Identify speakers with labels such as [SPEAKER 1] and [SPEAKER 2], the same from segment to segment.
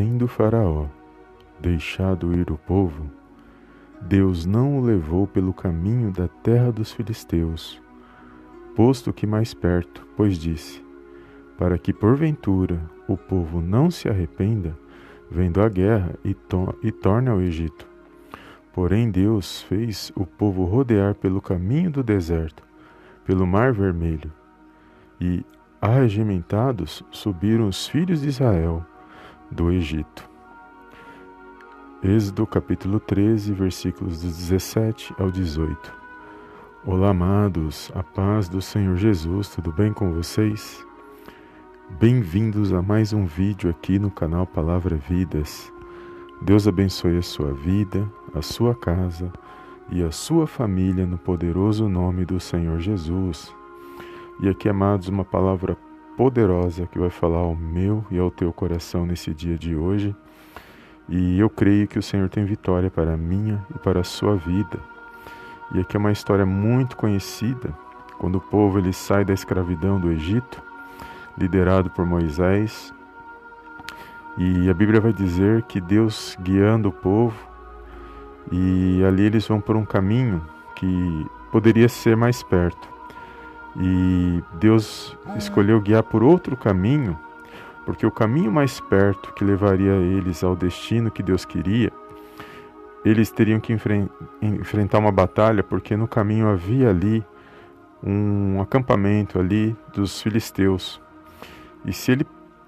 [SPEAKER 1] Tendo Faraó deixado ir o povo, Deus não o levou pelo caminho da terra dos filisteus, posto que mais perto, pois disse: Para que porventura o povo não se arrependa, vendo a guerra e, to e torne ao Egito. Porém, Deus fez o povo rodear pelo caminho do deserto, pelo Mar Vermelho, e, arregimentados, subiram os filhos de Israel do Egito. Êxodo capítulo 13, versículos 17 ao 18. Olá, amados, a paz do Senhor Jesus, tudo bem com vocês? Bem-vindos a mais um vídeo aqui no canal Palavra Vidas. Deus abençoe a sua vida, a sua casa e a sua família no poderoso nome do Senhor Jesus. E aqui, amados, uma palavra poderosa que vai falar ao meu e ao teu coração nesse dia de hoje e eu creio que o Senhor tem vitória para a minha e para a sua vida. E aqui é uma história muito conhecida, quando o povo ele sai da escravidão do Egito, liderado por Moisés. E a Bíblia vai dizer que Deus guiando o povo, e ali eles vão por um caminho que poderia ser mais perto. E Deus escolheu guiar por outro caminho porque o caminho mais perto que levaria eles ao destino que Deus queria, eles teriam que enfren enfrentar uma batalha, porque no caminho havia ali um acampamento ali dos filisteus. E se ele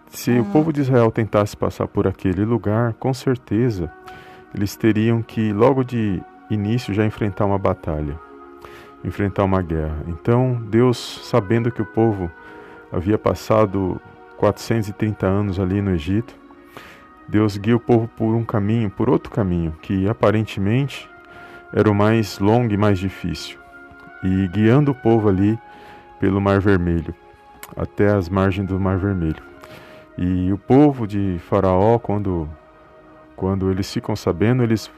[SPEAKER 1] se o povo de Israel tentasse passar por aquele lugar, com certeza eles teriam que logo de início já enfrentar uma batalha, enfrentar uma guerra. Então, Deus, sabendo que o povo havia passado 430 anos ali no Egito, Deus guia o povo por um caminho, por outro caminho, que aparentemente era o mais longo e mais difícil. E guiando o povo ali pelo Mar Vermelho, até as margens do Mar Vermelho. E o povo de Faraó, quando, quando eles ficam sabendo, eles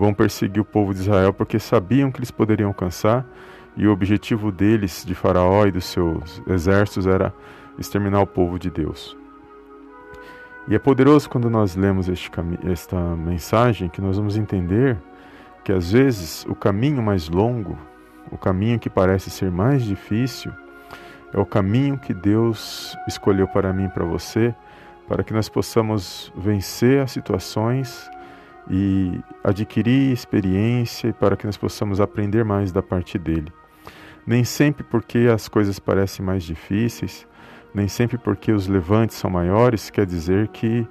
[SPEAKER 1] vão perseguir o povo de Israel porque sabiam que eles poderiam alcançar e o objetivo deles, de Faraó e dos seus exércitos, era exterminar o povo de Deus. E é poderoso quando nós lemos este, esta mensagem que nós vamos entender que às vezes o caminho mais longo, o caminho que parece ser mais difícil, é o caminho que Deus escolheu para mim e para você, para que nós possamos vencer as situações e adquirir experiência para que nós possamos aprender mais da parte dele. Nem sempre porque as coisas parecem mais difíceis, nem sempre porque os levantes são maiores quer dizer que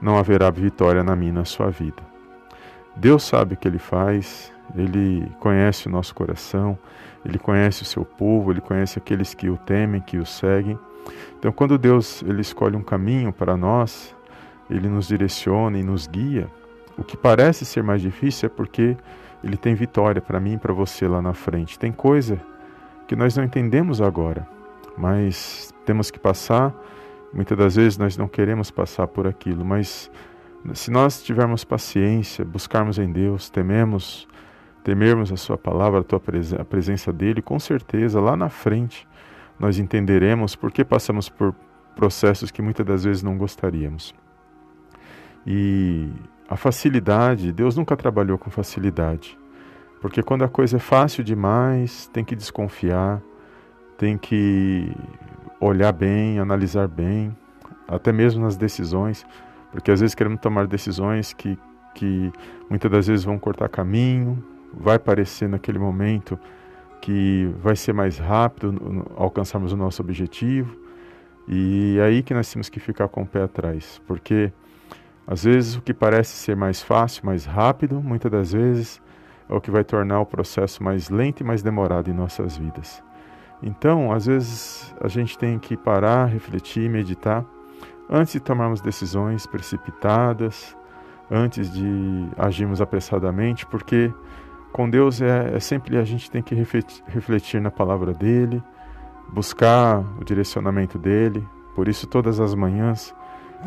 [SPEAKER 1] não haverá vitória na minha na sua vida. Deus sabe o que ele faz, ele conhece o nosso coração, ele conhece o seu povo, ele conhece aqueles que o temem, que o seguem. Então, quando Deus ele escolhe um caminho para nós, ele nos direciona e nos guia. O que parece ser mais difícil é porque ele tem vitória para mim e para você lá na frente. Tem coisa que nós não entendemos agora, mas temos que passar. Muitas das vezes nós não queremos passar por aquilo, mas se nós tivermos paciência, buscarmos em Deus, tememos, temermos a Sua palavra, a, tua presen a presença dEle, com certeza lá na frente nós entenderemos por que passamos por processos que muitas das vezes não gostaríamos. E a facilidade, Deus nunca trabalhou com facilidade, porque quando a coisa é fácil demais, tem que desconfiar, tem que olhar bem, analisar bem, até mesmo nas decisões, porque às vezes queremos tomar decisões que, que muitas das vezes vão cortar caminho, vai parecer naquele momento que vai ser mais rápido alcançarmos o nosso objetivo, e é aí que nós temos que ficar com o pé atrás, porque às vezes o que parece ser mais fácil, mais rápido, muitas das vezes é o que vai tornar o processo mais lento e mais demorado em nossas vidas. Então, às vezes, a gente tem que parar, refletir, meditar antes de tomarmos decisões precipitadas, antes de agirmos apressadamente, porque com Deus é, é sempre a gente tem que refletir, refletir na palavra dele, buscar o direcionamento dele. Por isso, todas as manhãs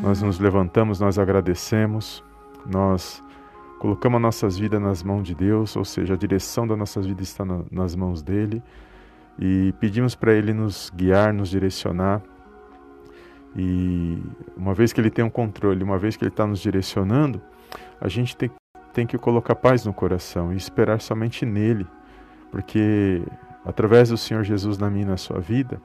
[SPEAKER 1] nós nos levantamos, nós agradecemos, nós colocamos nossas vidas nas mãos de Deus, ou seja, a direção das nossas vidas está na, nas mãos dele e pedimos para Ele nos guiar, nos direcionar. E uma vez que Ele tem um controle, uma vez que Ele está nos direcionando, a gente tem, tem que colocar paz no coração e esperar somente nele, porque através do Senhor Jesus na minha e na sua vida,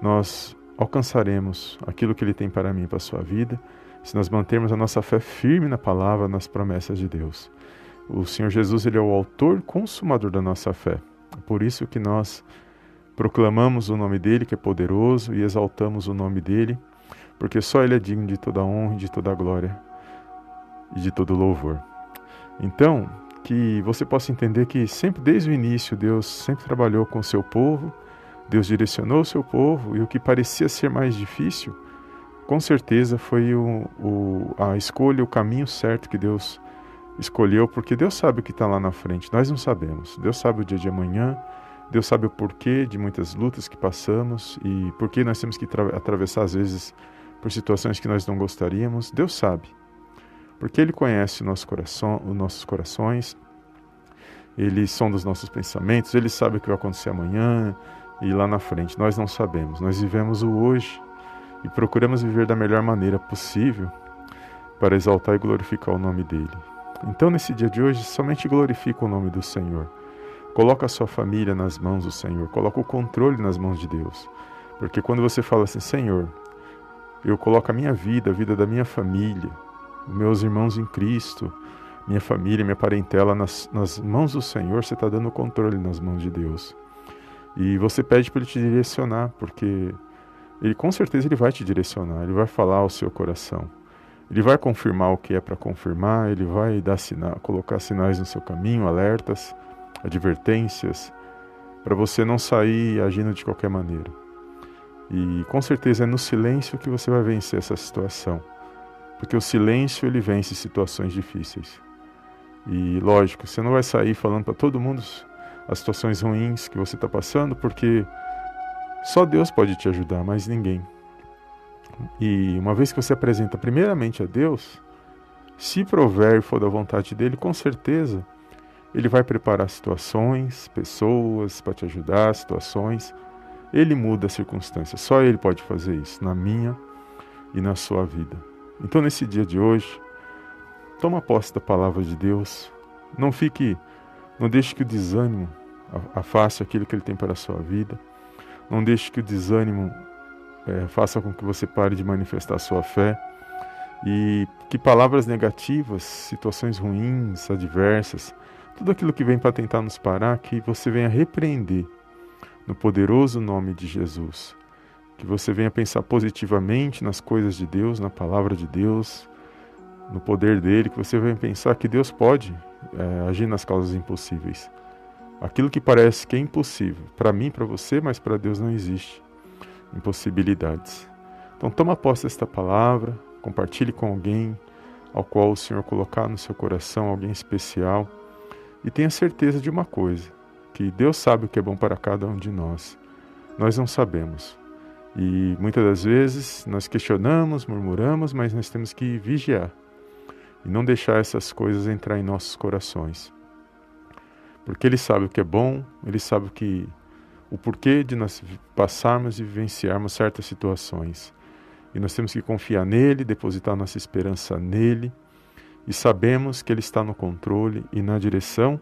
[SPEAKER 1] nós alcançaremos aquilo que Ele tem para mim e para a sua vida, se nós mantermos a nossa fé firme na palavra, nas promessas de Deus. O Senhor Jesus ele é o autor consumador da nossa fé. Por isso que nós proclamamos o nome dele, que é poderoso, e exaltamos o nome dele, porque só ele é digno de toda honra, de toda glória e de todo louvor. Então, que você possa entender que sempre desde o início Deus sempre trabalhou com o seu povo, Deus direcionou o seu povo e o que parecia ser mais difícil, com certeza foi o, o, a escolha, o caminho certo que Deus escolheu, porque Deus sabe o que está lá na frente, nós não sabemos. Deus sabe o dia de amanhã, Deus sabe o porquê de muitas lutas que passamos e por que nós temos que atravessar, às vezes, por situações que nós não gostaríamos. Deus sabe, porque Ele conhece nosso coração, os nossos corações, Ele sonda os nossos pensamentos, Ele sabe o que vai acontecer amanhã e lá na frente. Nós não sabemos, nós vivemos o hoje e procuramos viver da melhor maneira possível para exaltar e glorificar o nome dele. Então, nesse dia de hoje, somente glorifica o nome do Senhor. Coloca a sua família nas mãos do Senhor, coloca o controle nas mãos de Deus. Porque quando você fala assim, Senhor, eu coloco a minha vida, a vida da minha família, meus irmãos em Cristo, minha família, minha parentela nas, nas mãos do Senhor, você está dando o controle nas mãos de Deus. E você pede para Ele te direcionar, porque Ele com certeza Ele vai te direcionar, Ele vai falar ao seu coração. Ele vai confirmar o que é para confirmar, ele vai dar sinal, colocar sinais no seu caminho, alertas, advertências, para você não sair agindo de qualquer maneira. E com certeza é no silêncio que você vai vencer essa situação, porque o silêncio ele vence situações difíceis. E lógico, você não vai sair falando para todo mundo as situações ruins que você está passando, porque só Deus pode te ajudar, mas ninguém. E uma vez que você apresenta primeiramente a Deus, se prover e for da vontade dele, com certeza ele vai preparar situações, pessoas para te ajudar, situações. Ele muda as circunstâncias. Só ele pode fazer isso na minha e na sua vida. Então, nesse dia de hoje, toma posse da palavra de Deus. Não fique, não deixe que o desânimo afaste aquilo que ele tem para a sua vida. Não deixe que o desânimo é, faça com que você pare de manifestar sua fé e que palavras negativas, situações ruins, adversas, tudo aquilo que vem para tentar nos parar, que você venha repreender no poderoso nome de Jesus. Que você venha pensar positivamente nas coisas de Deus, na palavra de Deus, no poder dele, que você venha pensar que Deus pode é, agir nas causas impossíveis. Aquilo que parece que é impossível, para mim, para você, mas para Deus não existe impossibilidades. Então toma posse desta palavra, compartilhe com alguém ao qual o Senhor colocar no seu coração, alguém especial, e tenha certeza de uma coisa, que Deus sabe o que é bom para cada um de nós. Nós não sabemos. E muitas das vezes nós questionamos, murmuramos, mas nós temos que vigiar e não deixar essas coisas entrar em nossos corações. Porque Ele sabe o que é bom, Ele sabe o que o porquê de nós passarmos e vivenciarmos certas situações. E nós temos que confiar nele, depositar nossa esperança nele e sabemos que ele está no controle e na direção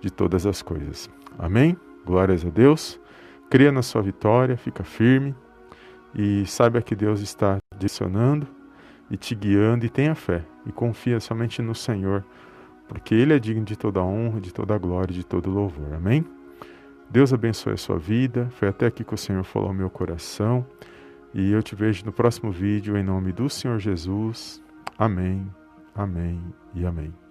[SPEAKER 1] de todas as coisas. Amém? Glórias a Deus. Creia na sua vitória, fica firme e saiba que Deus está direcionando e te guiando e tenha fé e confia somente no Senhor, porque ele é digno de toda honra, de toda glória, de todo louvor. Amém? Deus abençoe a sua vida. Foi até aqui que o Senhor falou ao meu coração. E eu te vejo no próximo vídeo em nome do Senhor Jesus. Amém, amém e amém.